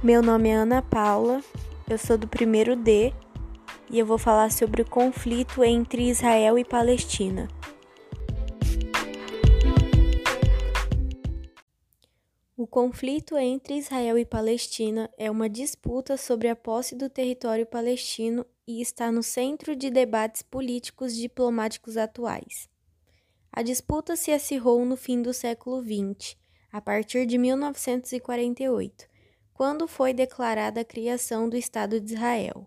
Meu nome é Ana Paula, eu sou do primeiro D e eu vou falar sobre o conflito entre Israel e Palestina. O conflito entre Israel e Palestina é uma disputa sobre a posse do território palestino e está no centro de debates políticos e diplomáticos atuais. A disputa se acirrou no fim do século XX, a partir de 1948 quando foi declarada a criação do Estado de Israel.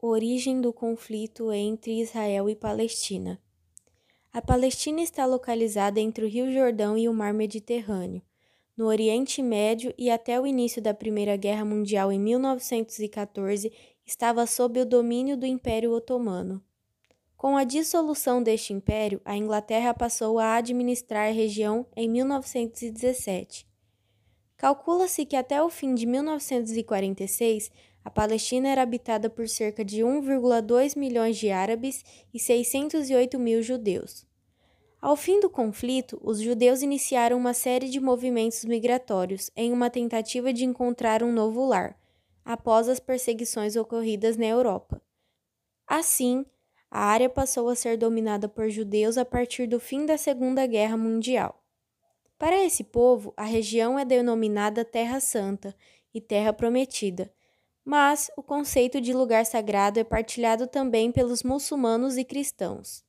Origem do conflito entre Israel e Palestina. A Palestina está localizada entre o Rio Jordão e o Mar Mediterrâneo, no Oriente Médio e até o início da Primeira Guerra Mundial em 1914 estava sob o domínio do Império Otomano. Com a dissolução deste império, a Inglaterra passou a administrar a região em 1917. Calcula-se que até o fim de 1946, a Palestina era habitada por cerca de 1,2 milhões de árabes e 608 mil judeus. Ao fim do conflito, os judeus iniciaram uma série de movimentos migratórios em uma tentativa de encontrar um novo lar, após as perseguições ocorridas na Europa. Assim, a área passou a ser dominada por judeus a partir do fim da Segunda Guerra Mundial. Para esse povo, a região é denominada Terra Santa e Terra Prometida, mas o conceito de lugar sagrado é partilhado também pelos muçulmanos e cristãos.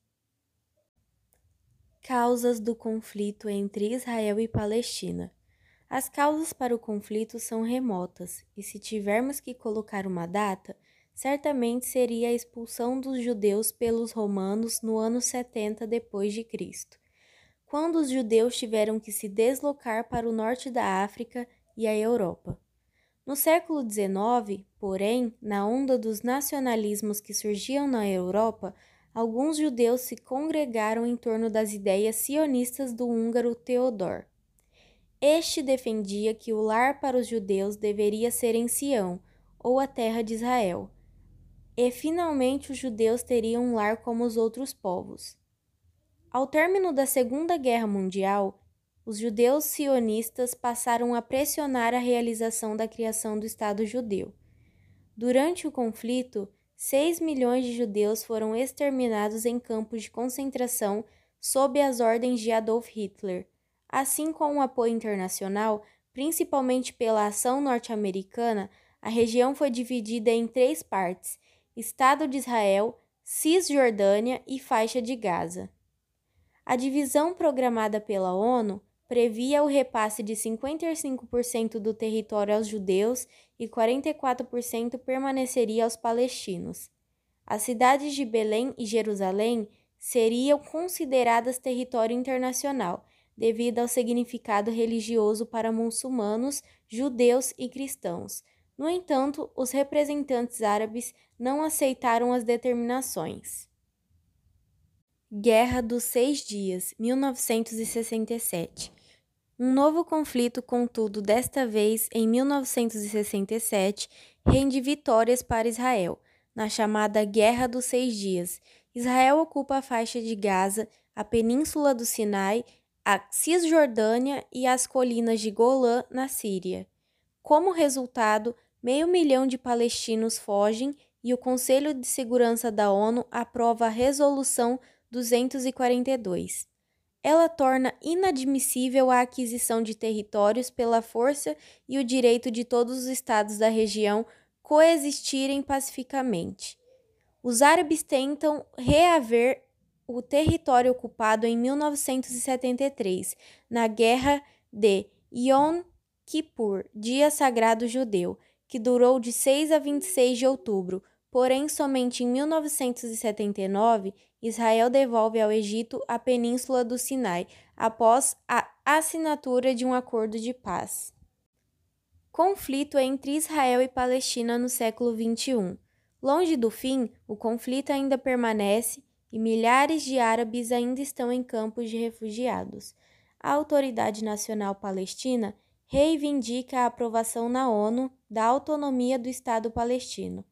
Causas do conflito entre Israel e Palestina. As causas para o conflito são remotas, e se tivermos que colocar uma data, certamente seria a expulsão dos judeus pelos romanos no ano 70 depois de Cristo quando os judeus tiveram que se deslocar para o norte da África e a Europa. No século XIX, porém, na onda dos nacionalismos que surgiam na Europa, alguns judeus se congregaram em torno das ideias sionistas do húngaro Theodor. Este defendia que o lar para os judeus deveria ser em Sião, ou a terra de Israel, e finalmente os judeus teriam um lar como os outros povos. Ao término da Segunda Guerra Mundial, os judeus sionistas passaram a pressionar a realização da criação do Estado judeu. Durante o conflito, 6 milhões de judeus foram exterminados em campos de concentração sob as ordens de Adolf Hitler. Assim como o apoio internacional, principalmente pela ação norte-americana, a região foi dividida em três partes: Estado de Israel, Cisjordânia e faixa de Gaza. A divisão programada pela ONU previa o repasse de 55% do território aos judeus e 44% permaneceria aos palestinos. As cidades de Belém e Jerusalém seriam consideradas território internacional, devido ao significado religioso para muçulmanos, judeus e cristãos. No entanto, os representantes árabes não aceitaram as determinações. Guerra dos Seis Dias, 1967. Um novo conflito, contudo, desta vez em 1967, rende vitórias para Israel, na chamada Guerra dos Seis Dias. Israel ocupa a faixa de Gaza, a península do Sinai, a Cisjordânia e as colinas de Golã, na Síria. Como resultado, meio milhão de palestinos fogem e o Conselho de Segurança da ONU aprova a resolução 242. Ela torna inadmissível a aquisição de territórios pela força e o direito de todos os estados da região coexistirem pacificamente. Os árabes tentam reaver o território ocupado em 1973, na Guerra de Yom Kippur, Dia Sagrado Judeu, que durou de 6 a 26 de outubro, Porém, somente em 1979, Israel devolve ao Egito a península do Sinai, após a assinatura de um acordo de paz. Conflito entre Israel e Palestina no século XXI. Longe do fim, o conflito ainda permanece e milhares de árabes ainda estão em campos de refugiados. A Autoridade Nacional Palestina reivindica a aprovação na ONU da autonomia do Estado palestino.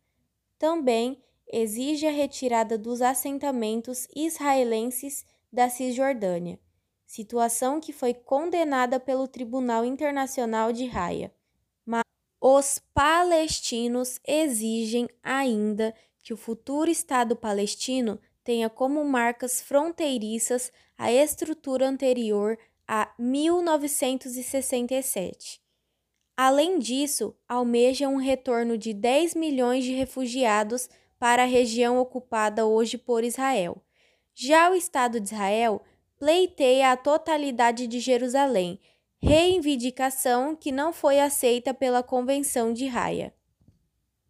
Também exige a retirada dos assentamentos israelenses da Cisjordânia, situação que foi condenada pelo Tribunal Internacional de Haia. Mas Os palestinos exigem ainda que o futuro Estado palestino tenha como marcas fronteiriças a estrutura anterior a 1967. Além disso, almejam um retorno de 10 milhões de refugiados para a região ocupada hoje por Israel. Já o Estado de Israel pleiteia a totalidade de Jerusalém, reivindicação que não foi aceita pela Convenção de Haia.